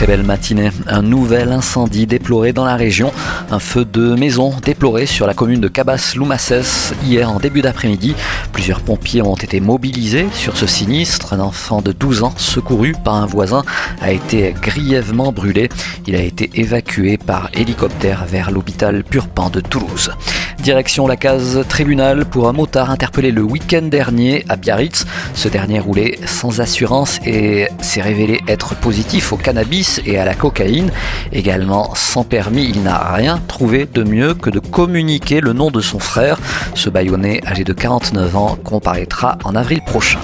Très belle matinée. Un nouvel incendie déploré dans la région. Un feu de maison déploré sur la commune de Cabas-Loumassès hier en début d'après-midi. Plusieurs pompiers ont été mobilisés sur ce sinistre. Un enfant de 12 ans, secouru par un voisin, a été grièvement brûlé. Il a été évacué par hélicoptère vers l'hôpital Purpan de Toulouse. Direction la case tribunal pour un motard interpellé le week-end dernier à Biarritz. Ce dernier roulait sans assurance et s'est révélé être positif au cannabis et à la cocaïne. Également sans permis, il n'a rien trouvé de mieux que de communiquer le nom de son frère. Ce baïonné, âgé de 49 ans, comparaîtra en avril prochain.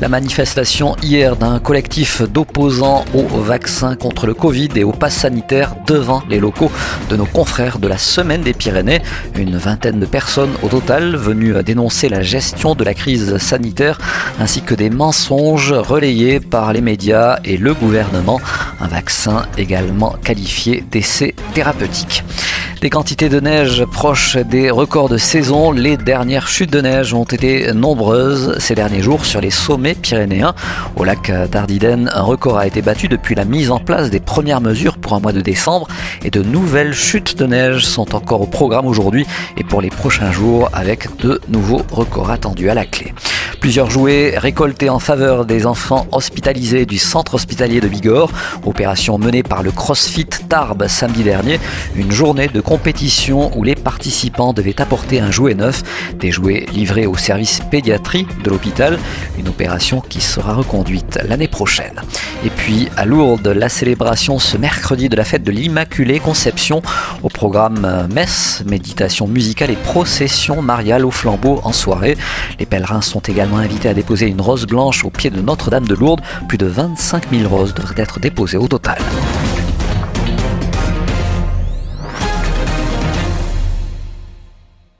La manifestation hier d'un collectif d'opposants au vaccin contre le Covid et au pass sanitaire devant les locaux de nos confrères de la Semaine des Pyrénées. Une vingtaine de personnes au total venues dénoncer la gestion de la crise sanitaire ainsi que des mensonges relayés par les médias et le gouvernement. Un vaccin également qualifié d'essai thérapeutique. Des quantités de neige proches des records de saison, les dernières chutes de neige ont été nombreuses ces derniers jours sur les sommets pyrénéens. Au lac d'Ardiden, un record a été battu depuis la mise en place des premières mesures pour un mois de décembre et de nouvelles chutes de neige sont encore au programme aujourd'hui et pour les prochains jours avec de nouveaux records attendus à la clé. Plusieurs jouets récoltés en faveur des enfants hospitalisés du centre hospitalier de Bigorre. Opération menée par le CrossFit Tarbes samedi dernier. Une journée de compétition où les participants devaient apporter un jouet neuf. Des jouets livrés au service pédiatrie de l'hôpital. Une opération qui sera reconduite l'année prochaine. Et puis à Lourdes, la célébration ce mercredi de la fête de l'Immaculée Conception. Au programme messe, méditation musicale et procession mariale au flambeau en soirée. Les pèlerins sont également invité à déposer une rose blanche au pied de Notre-Dame de Lourdes. Plus de 25 000 roses devraient être déposées au total.